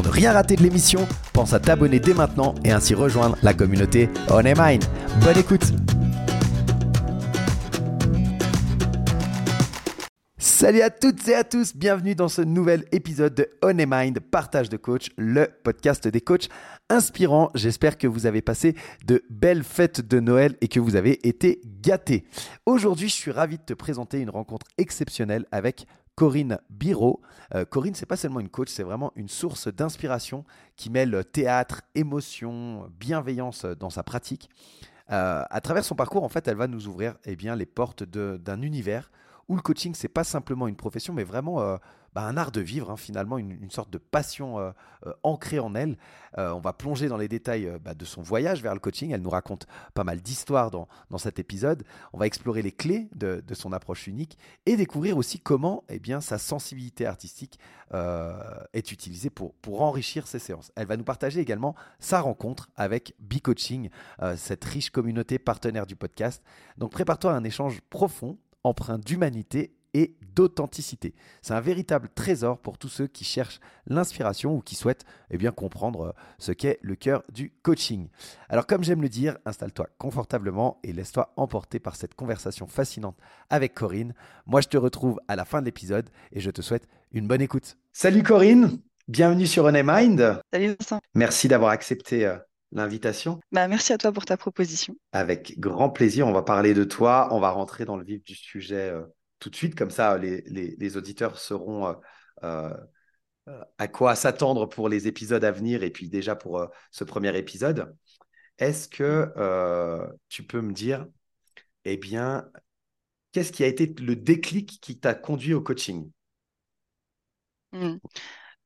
Pour ne rien rater de l'émission, pense à t'abonner dès maintenant et ainsi rejoindre la communauté On Mind. Bonne écoute Salut à toutes et à tous, bienvenue dans ce nouvel épisode de On Mind, partage de coach, le podcast des coachs inspirants. J'espère que vous avez passé de belles fêtes de Noël et que vous avez été gâtés. Aujourd'hui, je suis ravi de te présenter une rencontre exceptionnelle avec Corinne Biro. Euh, Corinne, c'est pas seulement une coach, c'est vraiment une source d'inspiration qui mêle théâtre, émotion, bienveillance dans sa pratique. Euh, à travers son parcours, en fait, elle va nous ouvrir eh bien, les portes d'un univers où le coaching, c'est pas simplement une profession, mais vraiment euh, bah, un art de vivre, hein, finalement, une, sorte de passion euh, euh, ancrée en elle. on va plonger dans les détails bah, de son voyage vers le coaching. Elle nous raconte pas mal d'histoires dans, cet épisode. On va explorer les clés de, son approche unique et découvrir aussi comment eh bien, sa sensibilité artistique est utilisée pour, pour enrichir ses séances. Elle va nous partager également sa rencontre avec B-Coaching, cette riche communauté partenaire du podcast. Donc prépare-toi à un échange profond empreint d'humanité et d'authenticité. C'est un véritable trésor pour tous ceux qui cherchent l'inspiration ou qui souhaitent eh bien, comprendre euh, ce qu'est le cœur du coaching. Alors comme j'aime le dire, installe-toi confortablement et laisse-toi emporter par cette conversation fascinante avec Corinne. Moi je te retrouve à la fin de l'épisode et je te souhaite une bonne écoute. Salut Corinne, bienvenue sur On Mind. Salut Vincent. Merci d'avoir accepté euh, l'invitation. Bah, merci à toi pour ta proposition. Avec grand plaisir, on va parler de toi, on va rentrer dans le vif du sujet euh, tout de suite, comme ça les, les, auditeurs sauront euh, euh, à quoi s'attendre pour les épisodes à venir et puis déjà pour ce premier épisode. Est-ce que tu peux me dire, eh bien, qu'est-ce qui a été le déclic qui t'a conduit au coaching? Mmh.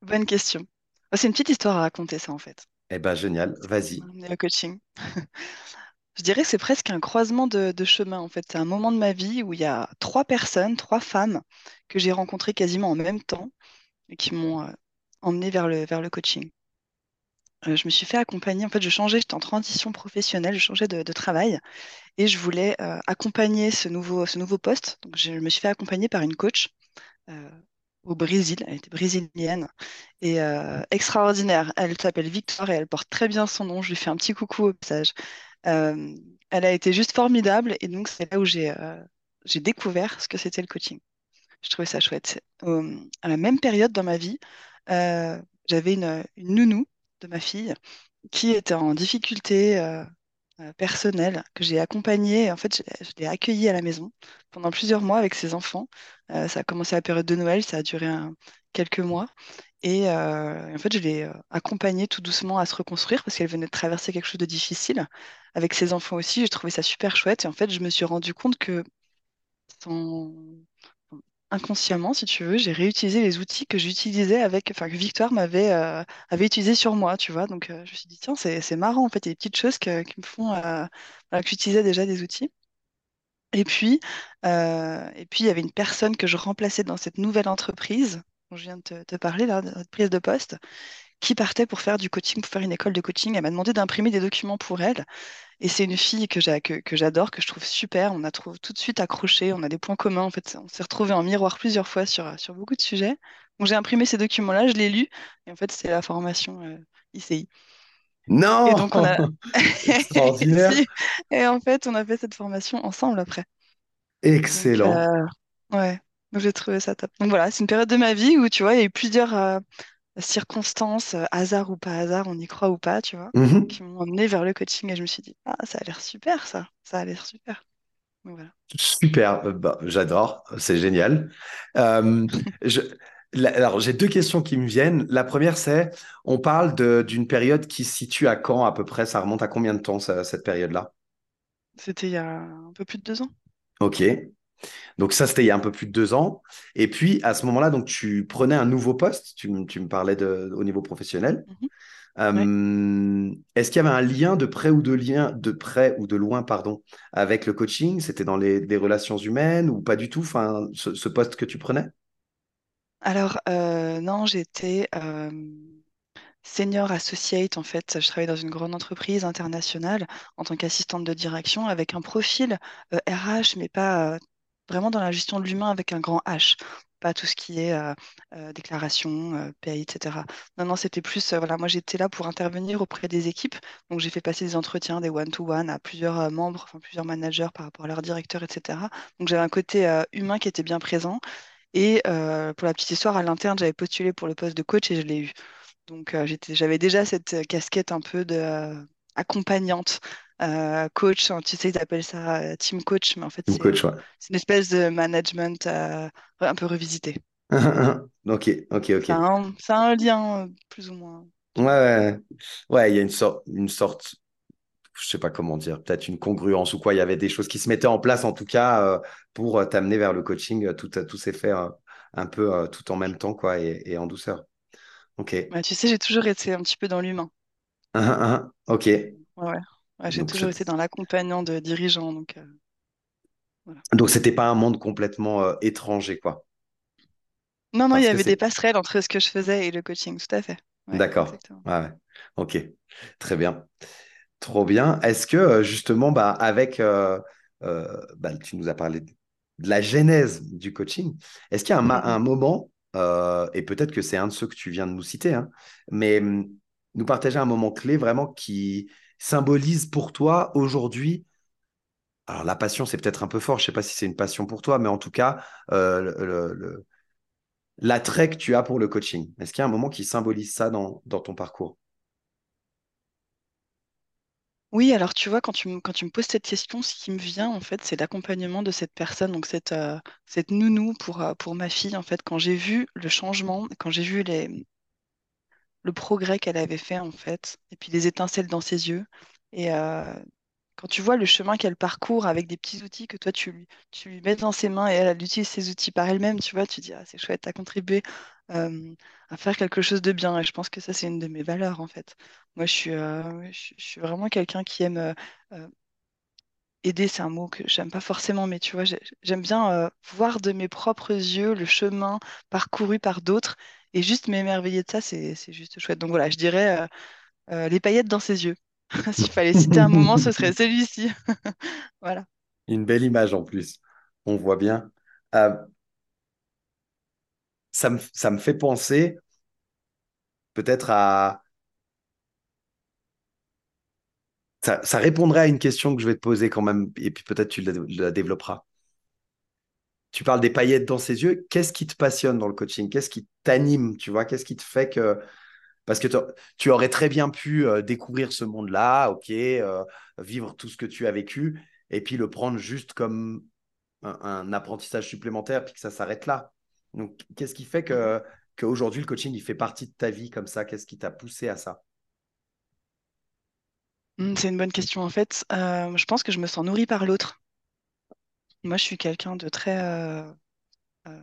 Bonne question. C'est une petite histoire à raconter ça en fait. Eh ben génial, vas-y. Le coaching. Je dirais que c'est presque un croisement de, chemin en fait. C'est un moment de ma vie où il y a trois personnes, trois femmes que j'ai rencontrées quasiment en même temps et qui m'ont euh, emmené vers le, coaching. Euh, je me suis fait accompagner. En fait, je changeais, j'étais en transition professionnelle, je changeais de, travail et je voulais euh, accompagner ce nouveau, poste. Donc, je me suis fait accompagner par une coach au Brésil. Elle était brésilienne et extraordinaire. Elle s'appelle Victoire et elle porte très bien son nom. Je lui fais un petit coucou au passage. Euh, elle a été juste formidable et donc c'est là où j'ai euh, découvert ce que c'était le coaching. Je trouvais ça chouette. à la même période dans ma vie, j'avais une, nounou de ma fille qui était en difficulté euh, personnel que j'ai accompagné. En fait, je, l'ai accueilli à la maison pendant plusieurs mois avec ses enfants. Euh, ça a commencé à la période de Noël, ça a duré quelques mois. Et euh, en fait, je l'ai accompagnée tout doucement à se reconstruire parce qu'elle venait de traverser quelque chose de difficile. Avec ses enfants aussi, j'ai trouvé ça super chouette. Et en fait, je me suis rendu compte que inconsciemment, si tu veux, j'ai réutilisé les outils que j'utilisais avec, enfin, que Victoire m'avait euh, avait utilisé sur moi, tu vois. Donc, euh, je me suis dit, tiens, c'est marrant, en fait, il y a des petites choses qui me font, euh, que j'utilisais déjà des outils. Et puis, et puis, il y avait une personne que je remplaçais dans cette nouvelle entreprise dont je viens de te, parler, là, de prise de poste, qui partait pour faire du coaching, pour faire une école de coaching. Elle m'a demandé d'imprimer des documents pour elle. Et c'est une fille que, j'adore, que je trouve super. On a trouvé tout de suite accroché, on a des points communs. En fait, on s'est retrouvés en miroir plusieurs fois sur, sur beaucoup de sujets. Donc j'ai imprimé ces documents-là, je l'ai lu. Et en fait, c'est la formation euh, ICI. Non Et donc on a... Extraordinaire. et en fait, on a fait cette formation ensemble après. Excellent. Euh, ouais, donc j'ai trouvé ça top. Donc voilà, c'est une période de ma vie où, tu vois, il y a eu plusieurs, euh, circonstances, euh, hasard ou pas hasard, on y croit ou pas, tu vois, mmh qui m'ont emmené vers le coaching et je me suis dit, ah, ça a l'air super, ça, ça a l'air super. Super, euh, bah, j'adore, c'est génial. je, La- Alors, j'ai deux questions qui me viennent. La première, c'est, on parle de- d'une période qui se situe à quand à peu près? Ça remonte à combien de temps, ça- cette période-là? C'était il y a un peu plus de deux ans. Ok. Donc ça, c'était il y a un peu plus de deux ans. Et puis, à ce moment-là, donc tu prenais un nouveau poste. Tu, me tu me parlais de, au niveau professionnel. Mhm. Ouais. Euh, est-ce qu'il y avait un lien de près ou de lien, de près ou de loin, pardon, avec le coaching? C'était dans les, relations humaines ou pas du tout? Enfin, ce, ce poste que tu prenais? Alors, euh, non, j'étais euh, senior associate, en fait. Je travaillais dans une grande entreprise internationale en tant qu'assistante de direction avec un profil euh, RH, mais pas euh, vraiment dans la gestion de l'humain avec un grand H. Pas tout ce qui est euh, euh, déclaration, euh, etc. Non, non, c'était plus, euh, voilà, moi j'étais là pour intervenir auprès des équipes. Donc j'ai fait passer des entretiens, des one-to-one à plusieurs membres, enfin plusieurs managers par rapport à leur directeur, etc. Donc j'avais un côté humain qui était bien présent. Et pour la petite histoire, à l'interne, j'avais postulé pour le poste de coach et je l'ai eu. Donc j'avais déjà cette casquette un peu de accompagnante, euh, coach, hein, tu sais, ils appellent ça euh, team coach, mais en fait c'est ouais. une espèce de management euh, un peu revisité. Ok, ok, ok. Ça a un, ça a un lien plus ou moins. Ouais, ouais, ouais, il y a une sorte, une sorte, je sais pas comment dire, peut-être une congruence ou quoi. Il y avait des choses qui se mettaient en place, en tout cas, euh, pour t'amener vers le coaching. Tout, tout s'est fait un peu tout en même temps, quoi, et, et en douceur. Ok. Tu sais, j'ai toujours été un petit peu dans l'humain. Ok. Ouais, ouais. J'ai toujours été dans l'accompagnant de dirigeants. Donc, euh, voilà. donc c'était pas un monde complètement euh, étranger, quoi. Non, non, il y avait des passerelles entre ce que je faisais et le coaching, tout à fait. Ouais, D'accord. Ouais. Ok. Très bien. Trop bien. Est-ce que euh, justement, bah, avec, euh, bah, tu nous as parlé de la genèse du coaching, est-ce qu'il y a un, moment, et peut-être que c'est un de ceux que tu viens de nous citer, hein, mais hum, nous partager un moment clé vraiment qui symbolise pour toi aujourd'hui, alors la passion c'est peut-être un peu fort, je sais pas si c'est une passion pour toi, mais en tout cas, euh, l'attrait que tu as pour le coaching. Est-ce qu'il y a un moment qui symbolise ça dans, ton parcours? Oui, alors tu vois, quand tu me, poses cette question, ce qui me vient, en fait, c'est l'accompagnement de cette personne, donc cette, euh, nounou euh, pour ma fille, en fait, quand j'ai vu le changement, quand j'ai vu les, le progrès qu'elle avait fait, en fait, et puis les étincelles dans ses yeux, et euh, quand tu vois le chemin qu'elle parcourt avec des petits outils que toi, tu lui, mets dans ses mains et elle, utilise ses outils par elle-même, tu vois, tu dis, ah, c'est chouette, t'as contribué à faire quelque chose de bien, et je pense que ça, c'est une de mes valeurs, en fait. Moi, je suis, euh, vraiment quelqu'un qui aime... euh, aider, c'est un mot que j'aime pas forcément, mais tu vois, j'ai- j'aime bien voir de mes propres yeux le chemin parcouru par d'autres et juste m'émerveiller de ça, c'est juste chouette. Donc voilà, je dirais euh, euh, les paillettes dans ses yeux. S'il fallait citer un moment, ce serait celui-ci. Voilà. Une belle image en plus, on voit bien. Euh, ça me, ça me fait penser peut-être à... Ça, ça répondrait à une question que je vais te poser quand même, et puis peut-être tu la, la développeras. Tu parles des paillettes dans ses yeux. Qu'est-ce qui te passionne dans le coaching? Qu'est-ce qui t'anime? Tu vois, qu'est-ce qui te fait que... Parce que tu aurais très bien pu euh, découvrir ce monde-là, ok, euh, vivre tout ce que tu as vécu, et puis le prendre juste comme un, un apprentissage supplémentaire, puis que ça s'arrête là. Donc, qu'est-ce qui fait que qu'aujourd'hui le coaching il fait partie de ta vie comme ça? Qu'est-ce qui t'a poussé à ça? Hmm, C'est une bonne question en fait. Euh, je pense que je me sens nourrie par l'autre. Moi, je suis quelqu'un de très euh, euh,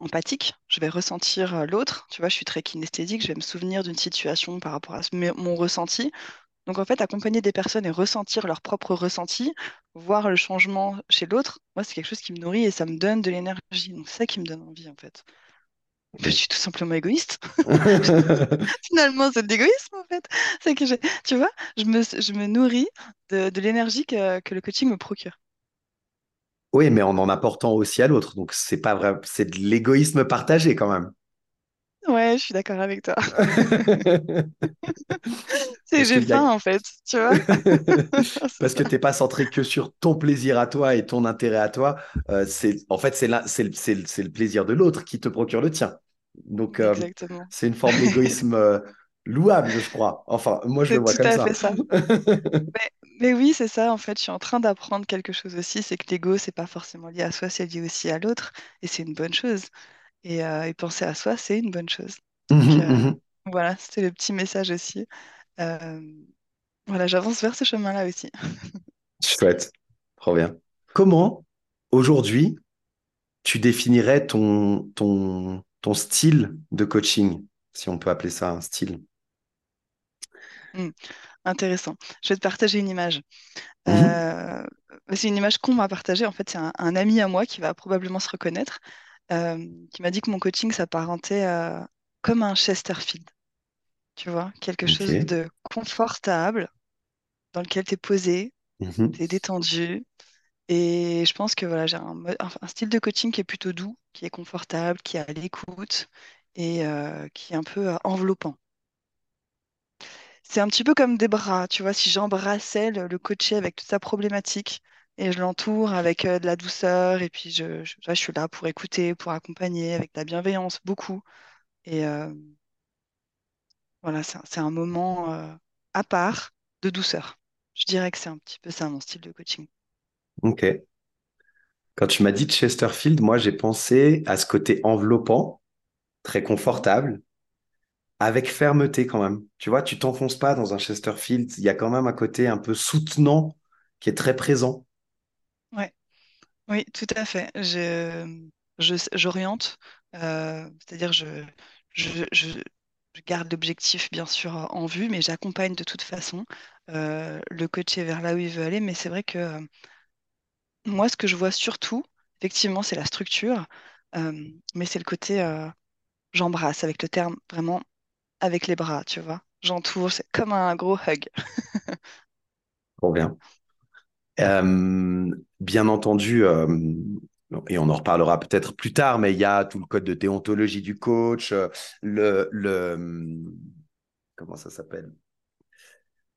empathique. Je vais ressentir euh, l'autre. Tu vois, je suis très kinesthésique. Je vais me souvenir d'une situation par rapport à ce- mes- mon ressenti. Donc en fait, accompagner des personnes et ressentir leur propre ressenti, voir le changement chez l'autre, moi, c'est quelque chose qui me nourrit et ça me donne de l'énergie. Donc c'est ça qui me donne envie, en fait. Je suis tout simplement égoïste. Finalement, c'est de l'égoïsme, en fait. C'est que j'ai, tu vois, je me, je me nourris de, de l'énergie que, que le coaching me procure. Oui, mais en en apportant aussi à l'autre. Donc, c'est pas vrai, c'est de l'égoïsme partagé quand même. Ouais, je suis d'accord avec toi. C'est j'ai a... faim, en fait, tu vois. Parce que t'es pas centré que sur ton plaisir à toi et ton intérêt à toi. Euh, c'est, en fait, c'est, la- c'est, le- plaisir de l'autre qui te procure le tien. Donc, euh, Exactement. c'est une forme d'égoïsme euh, louable, je crois. Enfin, moi, je le vois comme ça. fait ça. Mais, mais oui, c'est ça, en fait, je suis en train d'apprendre quelque chose aussi, c'est que l'ego, c'est pas forcément lié à soi, c'est lié aussi à l'autre, et c'est une bonne chose. Et, euh, et penser à soi, c'est une bonne chose. Donc Mhm, euh, mhm. voilà, c'était le petit message aussi. Euh, voilà, j'avance vers ce chemin-là aussi. Chouette, trop bien. Comment, aujourd'hui, tu définirais ton, ton, ton style de coaching, si on peut appeler ça un style? Hmm, intéressant. Je vais te partager une image. Mhm. Euh, c'est une image qu'on m'a partagée. En fait, c'est un, un ami à moi qui va probablement se reconnaître, euh, qui m'a dit que mon coaching s'apparentait euh, comme un Chesterfield. Tu vois, quelque chose de confortable dans lequel tu es posé, Mhm. tu es détendu. Et je pense que voilà, j'ai un, un- style de coaching qui est plutôt doux, qui est confortable, qui est à l'écoute et euh, qui est un peu euh, enveloppant. C'est un petit peu comme des bras, tu vois, si j'embrassais le, le coaché avec toute sa problématique et je l'entoure avec euh, de la douceur et puis je, je, suis là pour écouter, pour accompagner avec de la bienveillance, beaucoup. Et euh, voilà, c'est un moment euh, à part de douceur. Je dirais que c'est un petit peu ça mon style de coaching. Ok. Quand tu m'as dit Chesterfield, moi j'ai pensé à ce côté enveloppant, très confortable, avec fermeté quand même. Tu vois, tu t'enfonces pas dans un Chesterfield, il y a quand même un côté un peu soutenant qui est très présent. Ouais. Oui, tout à fait. Je, je- j'oriente, euh, c'est-à-dire je, je, je, je garde l'objectif bien sûr en vue, mais j'accompagne de toute façon euh, le coaché vers là où il veut aller. Mais c'est vrai que euh, moi, ce que je vois surtout, effectivement, c'est la structure, mais c'est le côté j'embrasse avec le terme vraiment avec les bras, tu vois. J'entoure, c'est comme un gros hug. Bien. Euh, bien entendu, euh, et on en reparlera peut-être plus tard, mais il y a tout le code de déontologie du coach, euh, le, le comment ça s'appelle?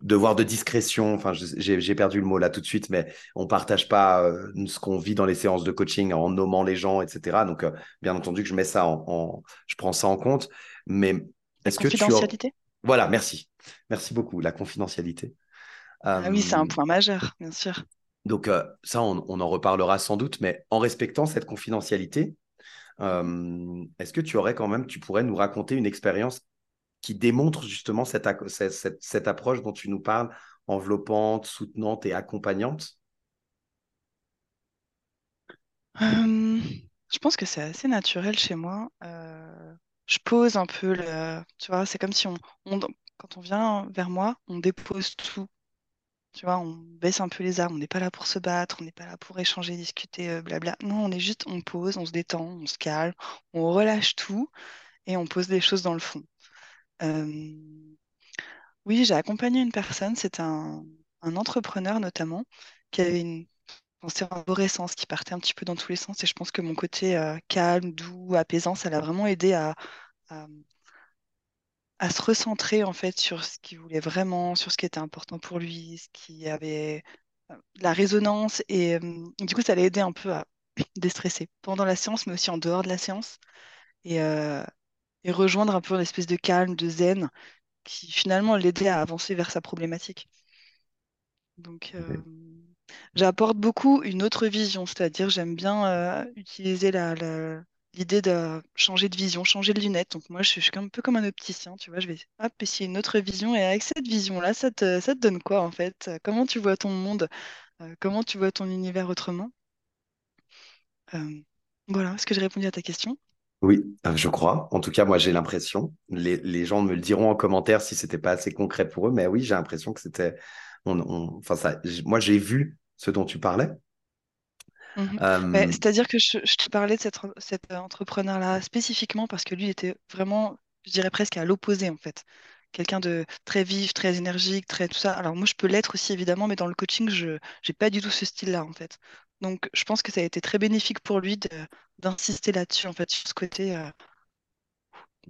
Devoir de discrétion. Enfin, j'ai perdu le mot là tout de suite, mais on partage pas ce qu'on vit dans les séances de coaching en nommant les gens, etc. Donc, bien entendu que je mets ça en, je prends ça en compte. Mais est-ce que tu as... confidentialité? Voilà, merci. Merci beaucoup. La confidentialité. Ah oui, c'est un Euh, point majeur, bien sûr. Donc euh, ça, on, on en reparlera sans doute, mais en respectant cette confidentialité, euh, est-ce que tu aurais quand même, tu pourrais nous raconter une expérience qui démontre justement cette, approche dont tu nous parles, enveloppante, soutenante et accompagnante? Je pense que c'est assez naturel chez moi. Je pose un peu le, tu vois, c'est comme si on, quand on vient vers moi, on dépose tout. Tu vois, on baisse un peu les armes. On n'est pas là pour se battre, on n'est pas là pour échanger, discuter, euh, blabla. Non, on est juste, on pose, on se détend, on se calme, on relâche tout et on pose des choses dans le fond. Oui, j'ai accompagné une personne, c'est un, un entrepreneur notamment, qui avait une en arborescence, qui partait un petit peu dans tous les sens. Et je pense que mon côté euh, calme, doux, apaisant, ça l'a vraiment aidé à, à- à se recentrer en fait sur ce qu'il voulait vraiment, sur ce qui était important pour lui, ce qui avait euh, la résonance. Et euh, du coup, ça l'a aidé un peu à déstresser pendant la séance, mais aussi en dehors de la séance. Et, euh, et rejoindre un peu une espèce de calme, de zen, qui finalement l'aidait à avancer vers sa problématique. Donc, euh, j'apporte beaucoup une autre vision, c'est-à-dire j'aime bien euh, utiliser la, l'idée de changer de vision, changer de lunettes. Donc moi, je suis, un peu comme un opticien, tu vois, je vais hop, essayer une autre vision et avec cette vision-là, ça te, ça te donne quoi en fait? Comment tu vois ton monde? Euh, comment tu vois ton univers autrement? Euh, voilà, est-ce que j'ai répondu à ta question? Oui, je crois. En tout cas, moi, j'ai l'impression. Les, les gens me le diront en commentaire si c'était pas assez concret pour eux, mais oui, j'ai l'impression que c'était. On, on- enfin, ça, moi, j'ai vu ce dont tu parlais. Ben, Euh, c'est-à-dire que je, je te parlais de cet, en- cet entrepreneur-là spécifiquement parce que lui était vraiment, je dirais presque à l'opposé en fait. Quelqu'un de très vif, très énergique, très tout ça. Alors moi, je peux l'être aussi évidemment, mais dans le coaching, je n'ai pas du tout ce style-là en fait. Donc je pense que ça a été très bénéfique pour lui d'insister là-dessus en fait, sur ce côté, euh,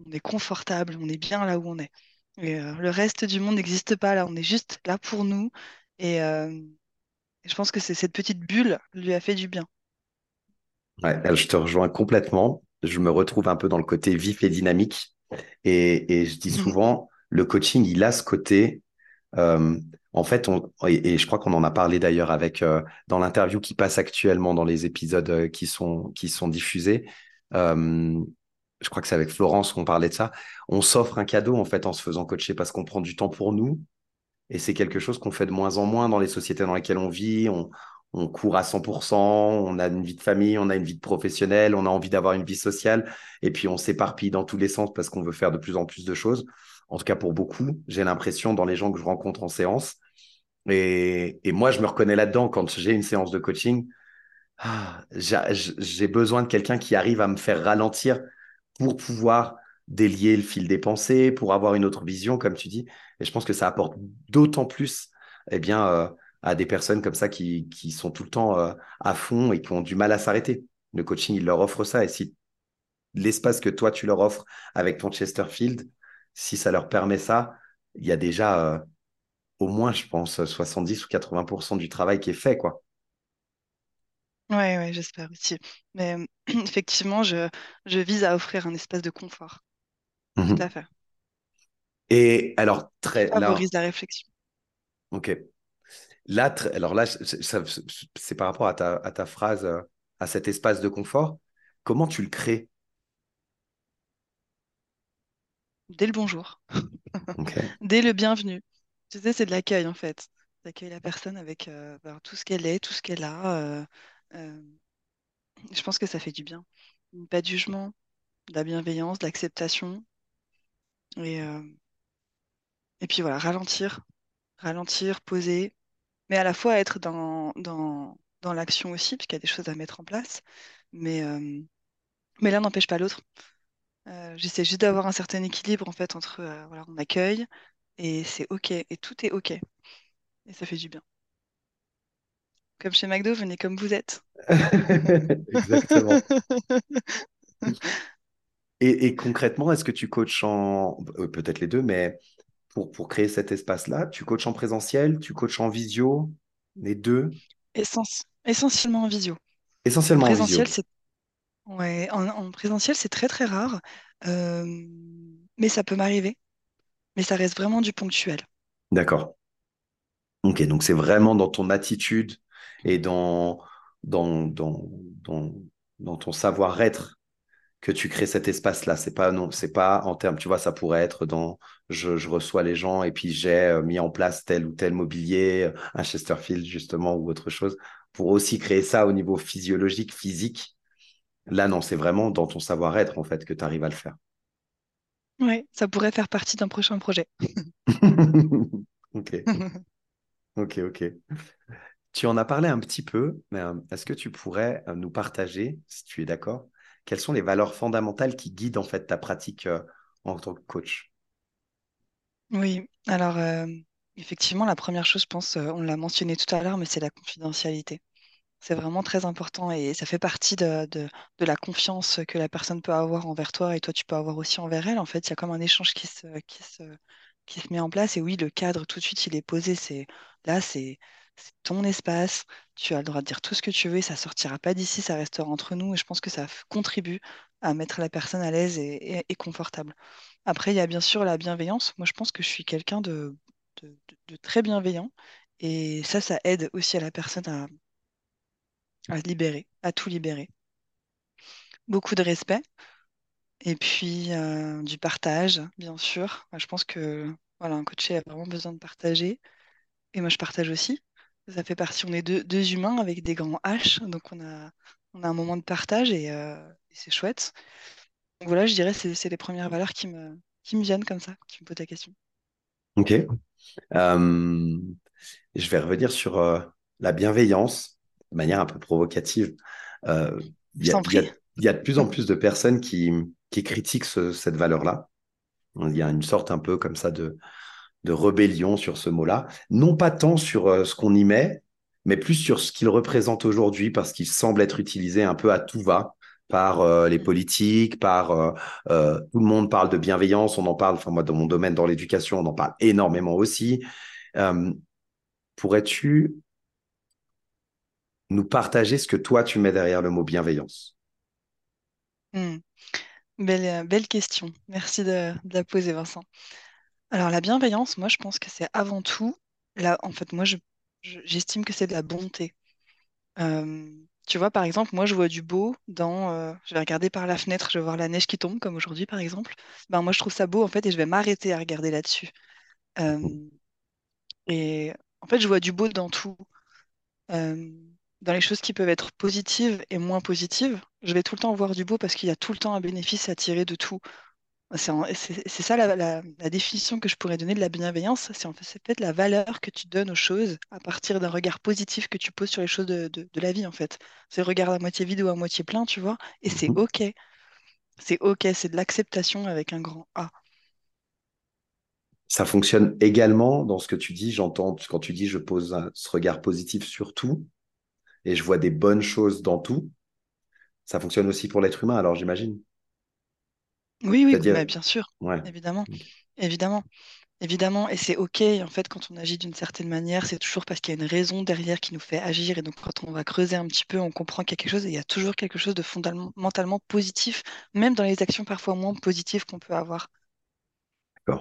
on est confortable, on est bien là où on est. Et euh, le reste du monde n'existe pas là, on est juste là pour nous. Et, euh, et je pense que c'est cette petite bulle lui a fait du bien. ouais, je te rejoins complètement. Je me retrouve un peu dans le côté vif et dynamique. Et, et je dis souvent, le coaching, il a ce côté. euh, en fait, on, et, et je crois qu'on en a parlé d'ailleurs avec dans l'interview qui passe actuellement dans les épisodes qui sont qui sont diffusés. Euh, je crois que c'est avec Florence qu'on parlait de ça, on s'offre un cadeau en fait en se faisant coacher parce qu'on prend du temps pour nous et c'est quelque chose qu'on fait de moins en moins dans les sociétés dans lesquelles on vit. On, court à 100%, on a une vie de famille, on a une vie professionnelle, on a envie d'avoir une vie sociale et puis on s'éparpille dans tous les sens parce qu'on veut faire de plus en plus de choses. En tout cas pour beaucoup, j'ai l'impression dans les gens que je rencontre en séance. Et, et moi, je me reconnais là-dedans quand j'ai une séance de coaching. Ah, j'ai besoin de quelqu'un qui arrive à me faire ralentir pour pouvoir délier le fil des pensées, pour avoir une autre vision, comme tu dis. Et je pense que ça apporte d'autant plus eh bien, euh, à des personnes comme ça qui, sont tout le temps euh, à fond et qui ont du mal à s'arrêter. Le coaching, il leur offre ça. Et si l'espace que toi, tu leur offres avec ton Chesterfield, si ça leur permet ça, il y a déjà euh, au moins, je pense, 70 ou 80% du travail qui est fait, quoi. Ouais, ouais, j'espère aussi. Mais effectivement, je, je vise à offrir un espace de confort. Tout Mhm. à fait. Et alors, très, là, favorise la réflexion. ok. Là, alors là, c'est ça- c'est par rapport à ta, à ta phrase, euh, à cet espace de confort. Comment tu le crées? Dès le bonjour, Ok. dès le bienvenu. Tu sais, c'est de l'accueil en fait. D'accueillir la personne avec euh, ben, tout ce qu'elle est, tout ce qu'elle a. euh, je pense que ça fait du bien. Pas de jugement, de la bienveillance, de l'acceptation. Et, euh, et puis voilà, ralentir, ralentir, poser, mais à la fois être dans, dans, dans l'action aussi, parce qu'il y a des choses à mettre en place. Mais, euh, mais l'un n'empêche pas l'autre. Euh, j'essaie juste d'avoir un certain équilibre en fait entre euh, voilà, on accueille et c'est OK, et tout est OK, et ça fait du bien. Comme chez McDo, venez comme vous êtes. Exactement. Et, et concrètement, est-ce que tu coaches en, euh, peut-être les deux, mais pour, pour créer cet espace-là, tu coaches en présentiel, tu coaches en visio, les deux, Essence- essentiellement en visio. En essentiellement en présentiel, visio. ouais, en, en présentiel, c'est très très rare, euh, mais ça peut m'arriver. Mais ça reste vraiment du ponctuel. D'accord. Ok, donc c'est vraiment dans ton attitude et dans, dans, dans, dans, dans ton savoir-être que tu crées cet espace-là. C'est pas non, c'est pas en termes, tu vois, ça pourrait être dans je, je reçois les gens et puis j'ai euh, mis en place tel ou tel mobilier, euh, un Chesterfield justement ou autre chose, pour aussi créer ça au niveau physiologique, physique. Là, non, c'est vraiment dans ton savoir-être en fait que tu arrives à le faire. Ouais, ça pourrait faire partie d'un prochain projet. Ok, ok, ok. Tu en as parlé un petit peu, mais euh, est-ce que tu pourrais euh, nous partager, si tu es d'accord, quelles sont les valeurs fondamentales qui guident en fait ta pratique euh, en tant que coach? Oui, alors effectivement, la première chose, je pense, on l'a mentionné tout à l'heure, mais c'est la confidentialité. C'est vraiment très important et ça fait partie de, la confiance que la personne peut avoir envers toi et toi tu peux avoir aussi envers elle. En fait, il y a comme un échange qui se, qui se met en place et oui, le cadre tout de suite il est posé. C'est là, c'est ton espace. Tu as le droit de dire tout ce que tu veux et ça sortira pas d'ici, ça restera entre nous et je pense que ça contribue à mettre la personne à l'aise et, confortable. Après, il y a bien sûr la bienveillance. Moi, je pense que je suis quelqu'un de- de très bienveillant et ça, ça aide aussi à la personne à à libérer, à tout libérer. Beaucoup de respect et puis euh, du partage, bien sûr. Moi, je pense que voilà, un coaché a vraiment besoin de partager et moi je partage aussi. Ça fait partie, on est deux, deux humains avec des grands H, donc on a, on a un moment de partage et, euh, et c'est chouette. Donc voilà, je dirais c'est c'est les premières valeurs qui me, qui me viennent comme ça, qui me posent la question. Ok. Euh, je vais revenir sur euh, la bienveillance de manière un peu provocative. Y y il y a de plus en plus de personnes qui, qui critiquent ce- cette valeur-là. Il y a une sorte un peu comme ça de, de rébellion sur ce mot-là. Non pas tant sur euh, ce qu'on y met, mais plus sur ce qu'il représente aujourd'hui, parce qu'il semble être utilisé un peu à tout va par euh, les Mm. politiques, par euh, euh, tout le monde parle de bienveillance, on en parle, enfin moi dans mon domaine, dans l'éducation, on en parle énormément aussi. Pourrais-tu nous partager ce que toi tu mets derrière le mot bienveillance? Mm. Belle, euh, belle question. Merci de, la poser, Vincent. Alors la bienveillance, moi je pense que c'est avant tout, là, en fait, moi je, je- j'estime que c'est de la bonté. Euh, Tu vois, par exemple, moi, je vois du beau dans. euh, je vais regarder par la fenêtre, je vais voir la neige qui tombe, comme aujourd'hui, par exemple. Ben, moi, je trouve ça beau, en fait, et je vais m'arrêter à regarder là-dessus. Et en fait, je vois du beau dans tout. Dans les choses qui peuvent être positives et moins positives, je vais tout le temps voir du beau parce qu'il y a tout le temps un bénéfice à tirer de tout. C'est ça la, la- la définition que je pourrais donner de la bienveillance. C'est en fait, peut-être la valeur que tu donnes aux choses à partir d'un regard positif que tu poses sur les choses de, de- de la vie, en fait. C'est le regard à moitié vide ou à moitié plein, tu vois. Et c'est Mhm. OK. C'est OK. C'est de l'acceptation avec un grand A. Ça fonctionne également dans ce que tu dis. J'entends quand tu dis je pose un- ce regard positif sur tout et je vois des bonnes choses dans tout. Ça fonctionne aussi pour l'être humain, alors j'imagine. Oui, oui, mais bien sûr. ouais. Évidemment. Évidemment. Évidemment, et c'est OK, en fait, quand on agit d'une certaine manière, c'est toujours parce qu'il y a une raison derrière qui nous fait agir. Et donc, quand on va creuser un petit peu, on comprend qu'il y a quelque chose, et il y a toujours quelque chose de fondamentalement positif, même dans les actions parfois moins positives qu'on peut avoir.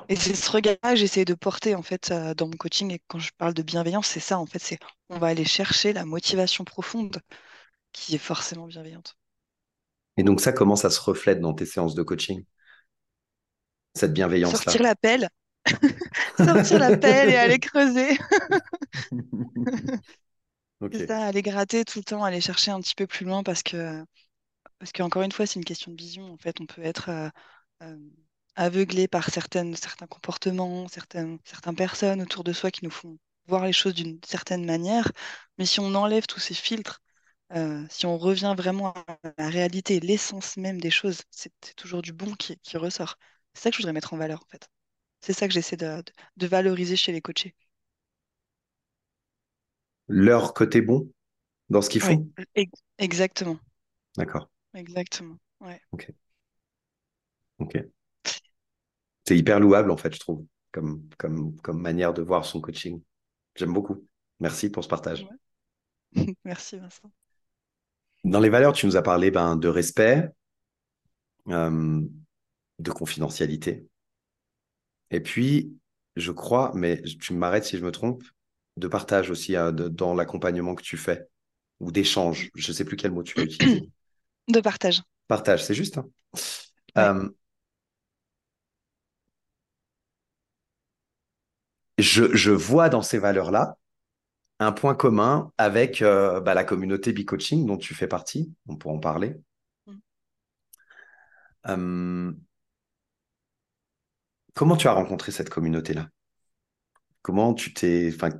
Et c'est ce regard-là que j'essaie de porter, en fait, euh, dans mon coaching. Et quand je parle de bienveillance, c'est ça, en fait, c'est on va aller chercher la motivation profonde qui est forcément bienveillante. Et donc ça, comment ça se reflète dans tes séances de coaching, cette Sortir bienveillance-là? la pelle, sortir la pelle et aller creuser. Ok. C'est ça, aller gratter tout le temps, aller chercher un petit peu plus loin parce que Parce qu'encore une fois, c'est une question de vision. En fait, on peut être euh, euh, aveuglé par certaines, certains comportements, certaines, certaines personnes autour de soi qui nous font voir les choses d'une certaine manière. Mais si on enlève tous ces filtres, euh, si on revient vraiment à la réalité, l'essence même des choses, c'est toujours du bon qui, qui ressort. C'est ça que je voudrais mettre en valeur, en fait. C'est ça que j'essaie de, de- de valoriser chez les coachés. Leur côté bon dans ce qu'ils font? ex- exactement. D'accord. Exactement. Ouais. Ok. Ok. C'est hyper louable, en fait, je trouve, comme, comme, comme manière de voir son coaching. J'aime beaucoup. Merci pour ce partage. Ouais. Merci, Vincent. Dans les valeurs, tu nous as parlé ben, de respect, euh, de confidentialité. Et puis, je crois, mais tu m'arrêtes si je me trompe, de partage aussi hein, de- dans l'accompagnement que tu fais, ou d'échange. Je ne sais plus quel mot tu as utilisé. De partage. Partage, c'est juste. hein. Ouais. Euh, je, je vois dans ces valeurs-là un point commun avec euh, bah, la communauté B-Coaching dont tu fais partie. On pourra en parler. Mm. Euh, comment tu as rencontré cette communauté-là? Comment tu t'es, enfin,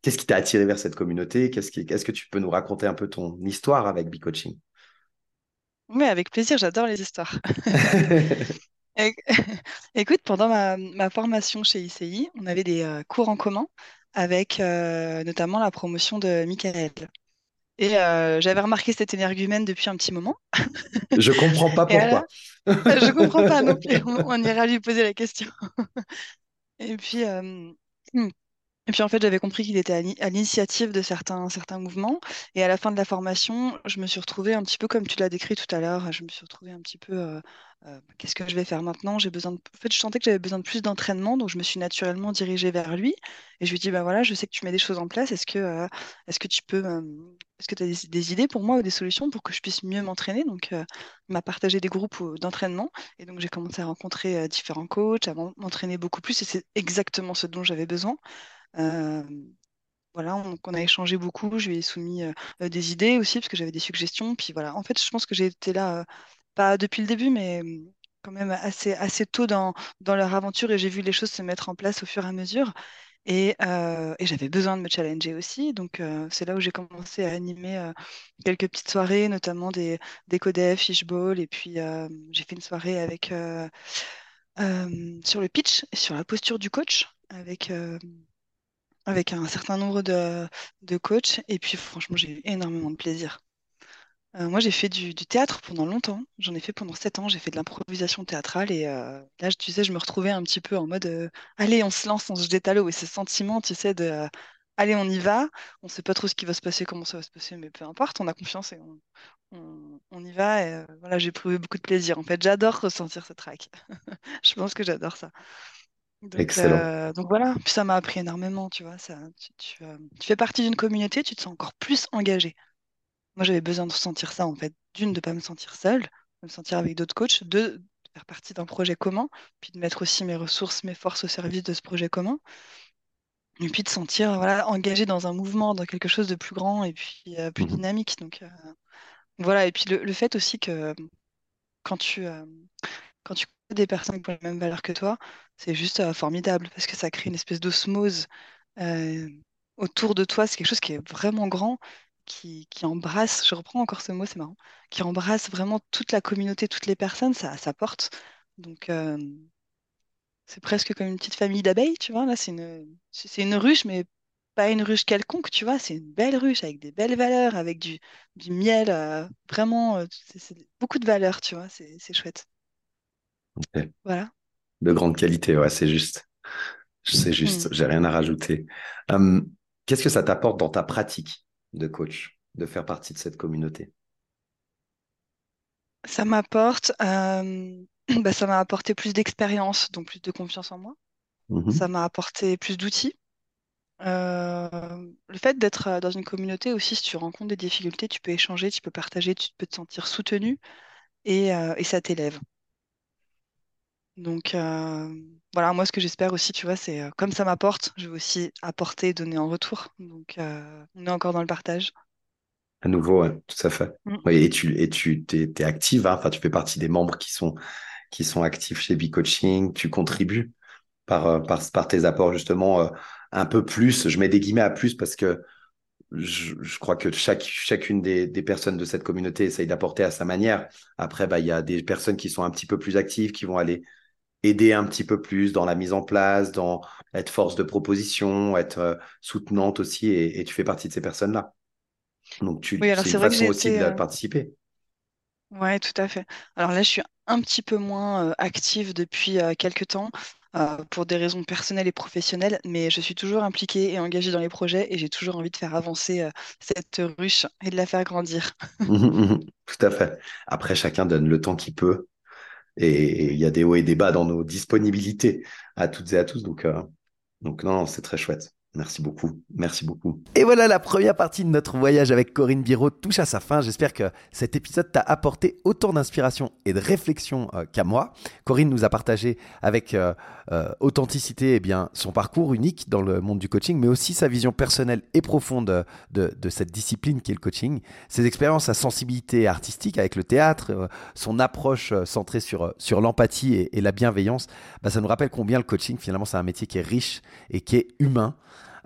qu'est-ce qui t'a attiré vers cette communauté? Qu'est-ce qui, est-ce que tu peux nous raconter un peu ton histoire avec B-Coaching? Oui, avec plaisir, j'adore les histoires. Éc- Écoute, pendant ma, ma formation chez ICI, on avait des euh, cours en commun avec euh, notamment la promotion de Michael. Et euh, j'avais remarqué cet énergumène depuis un petit moment. Je comprends pas pourquoi. je comprends pas non plus. On, on ira lui poser la question. Et puis, euh, Et puis en fait, j'avais compris qu'il était à l'ini- à l'initiative de certains, certains mouvements. Et à la fin de la formation, je me suis retrouvée un petit peu comme tu l'as décrit tout à l'heure. Je me suis retrouvée un petit peu, euh, euh, qu'est-ce que je vais faire maintenant? J'ai besoin. En fait, je sentais que j'avais besoin de plus d'entraînement, donc je me suis naturellement dirigée vers lui. Et je lui ai dit, bah voilà, je sais que tu mets des choses en place. Est-ce que, euh, est-ce que tu peux, est-ce que tu as des, des idées pour moi ou des solutions pour que je puisse mieux m'entraîner? Donc, il m'a partagé des groupes d'entraînement. Et donc, j'ai commencé à rencontrer différents coachs, à m'en- m'entraîner beaucoup plus. Et c'est exactement ce dont j'avais besoin. Euh, voilà, on, on a échangé beaucoup. Je lui ai soumis euh, euh, des idées aussi, parce que j'avais des suggestions. Puis voilà, en fait, je pense que j'ai été là, pas depuis le début, mais quand même assez, assez tôt dans, dans leur aventure et j'ai vu les choses se mettre en place au fur et à mesure. Et, et j'avais besoin de me challenger aussi. Donc, c'est là où j'ai commencé à animer quelques petites soirées, notamment des, des codefs, fishball. Et puis, j'ai fait une soirée avec, sur le pitch sur la posture du coach, avec. Avec un certain nombre de, coachs. Et puis, franchement, j'ai eu énormément de plaisir. Euh, moi, j'ai fait du, théâtre pendant longtemps. J'en ai fait pendant sept ans. J'ai fait de l'improvisation théâtrale. Et euh, là, tu sais, je me retrouvais un petit peu en mode euh, allez, on se lance, on se jette à l'eau. Et ce sentiment, tu sais, de allez, on y va. On sait pas trop ce qui va se passer, comment ça va se passer, mais peu importe, on a confiance et on, on- y va. Et voilà, j'ai prouvé beaucoup de plaisir. En fait, j'adore ressentir ce track. Je pense que j'adore ça. Donc, Excellent. euh, donc voilà, puis ça m'a appris énormément, tu vois. Ça, tu, tu, euh, tu fais partie d'une communauté, tu te sens encore plus engagé. Moi, j'avais besoin de sentir ça, en fait. D'une, de pas me sentir seule, de me sentir avec d'autres coachs. Deux, de faire partie d'un projet commun, puis de mettre aussi mes ressources, mes forces au service de ce projet commun. Et puis de sentir voilà, engagé dans un mouvement, dans quelque chose de plus grand et puis euh, plus Mhm. dynamique. Donc voilà, et puis le, le fait aussi que quand tu, quand tu des personnes qui ont les mêmes valeurs que toi, c'est juste euh, formidable parce que ça crée une espèce d'osmose euh, autour de toi. C'est quelque chose qui est vraiment grand, qui, qui embrasse, je reprends encore ce mot, c'est marrant, qui embrasse vraiment toute la communauté, toutes les personnes, ça, ça porte. Donc euh, c'est presque comme une petite famille d'abeilles, tu vois. Là, c'est une, c'est une ruche, mais pas une ruche quelconque, tu vois. C'est une belle ruche avec des belles valeurs, avec du, du miel, vraiment, beaucoup de valeurs, tu vois. C'est c'est chouette. Voilà. De grande qualité, ouais, c'est juste. C'est Hmm. juste, j'ai rien à rajouter. Hum, qu'est-ce que ça t'apporte dans ta pratique de coach, de faire partie de cette communauté? Ça m'apporte, euh, bah, ça m'a apporté plus d'expérience, donc plus de confiance en moi. Ça Mhm. m'a apporté plus d'outils. Euh, le fait d'être euh, dans une communauté aussi, si tu rencontres des difficultés, tu peux échanger, tu peux partager, tu peux te sentir soutenu et, euh, et ça t'élève. Donc euh, voilà, moi ce que j'espère aussi, tu vois, c'est euh, comme ça m'apporte, je veux aussi apporter et donner en retour. Donc euh, on est encore dans le partage. À nouveau, ouais, tout à fait. Mm. Oui, et tu, et tu t'es active, hein, enfin, tu fais partie des membres qui sont, qui sont actifs chez B-Coaching, tu contribues par, par, par tes apports, justement, un peu plus. Je mets des guillemets à plus parce que je, je crois que chaque, chacune des, des personnes de cette communauté essaye d'apporter à sa manière. Après, bah, il y a des personnes qui sont un petit peu plus actives, qui vont aller aider un petit peu plus dans la mise en place, dans être force de proposition, être euh, soutenante aussi, et, et tu fais partie de ces personnes-là. Donc, tu, Oui, c'est une façon aussi de euh, participer. ouais, tout à fait. Alors là, je suis un petit peu moins euh, active depuis euh, quelques temps euh, pour des raisons personnelles et professionnelles, mais je suis toujours impliquée et engagée dans les projets et j'ai toujours envie de faire avancer euh, cette ruche et de la faire grandir. Tout à fait. Après, chacun donne le temps qu'il peut. Et il y a des hauts et des bas dans nos disponibilités à toutes et à tous. Donc, euh, donc non, c'est très chouette. Merci beaucoup. Merci beaucoup. Et voilà, la première partie de notre voyage avec Corinne Biro touche à sa fin. J'espère que cet épisode t'a apporté autant d'inspiration et de réflexion euh, qu'à moi. Corinne nous a partagé avec euh, euh, authenticité eh bien, son parcours unique dans le monde du coaching, mais aussi sa vision personnelle et profonde de, cette discipline qui est le coaching. Ses expériences, sa sensibilité artistique avec le théâtre, son approche centrée sur, sur l'empathie et, et la bienveillance, bah, ça nous rappelle combien le coaching, finalement, c'est un métier qui est riche et qui est humain.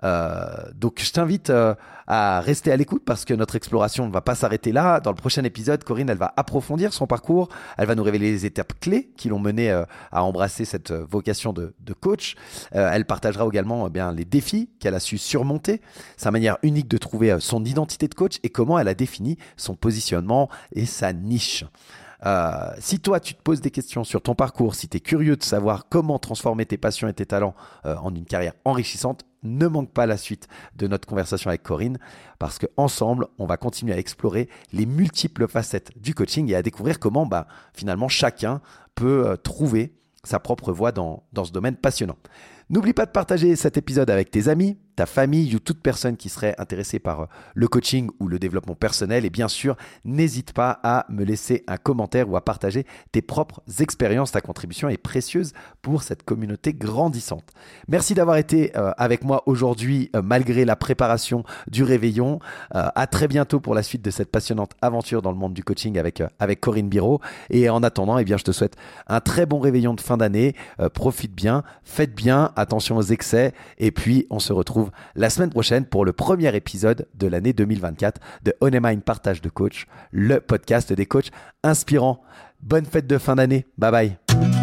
Euh, donc je t'invite euh, à rester à l'écoute parce que notre exploration ne va pas s'arrêter là. Dans le prochain épisode, Corinne, elle va approfondir son parcours, elle va nous révéler les étapes clés qui l'ont mené euh, à embrasser cette vocation de, coach. Elle partagera également eh bien les défis qu'elle a su surmonter, sa manière unique de trouver son identité de coach et comment elle a défini son positionnement et sa niche. Si toi, tu te poses des questions sur ton parcours, si tu es curieux de savoir comment transformer tes passions et tes talents en une carrière enrichissante, ne manque pas la suite de notre conversation avec Corinne, parce qu'ensemble, on va continuer à explorer les multiples facettes du coaching et à découvrir comment bah, finalement chacun peut euh, trouver sa propre voie dans, dans ce domaine passionnant. N'oublie pas de partager cet épisode avec tes amis, ta famille ou toute personne qui serait intéressée par euh, le coaching ou le développement personnel. Et bien sûr, n'hésite pas à me laisser un commentaire ou à partager tes propres expériences. Ta contribution est précieuse pour cette communauté grandissante. Merci d'avoir été euh, avec moi aujourd'hui euh, malgré la préparation du réveillon. À très bientôt pour la suite de cette passionnante aventure dans le monde du coaching avec, Corinne Biro. Et en attendant, eh bien, je te souhaite un très bon réveillon de fin d'année. Profite bien, faites bien, attention aux excès. Et puis, on se retrouve la semaine prochaine pour le premier épisode de l'année 2024 de On Mind Partage de Coach, le podcast des coachs inspirants. Bonne fête de fin d'année. Bye bye.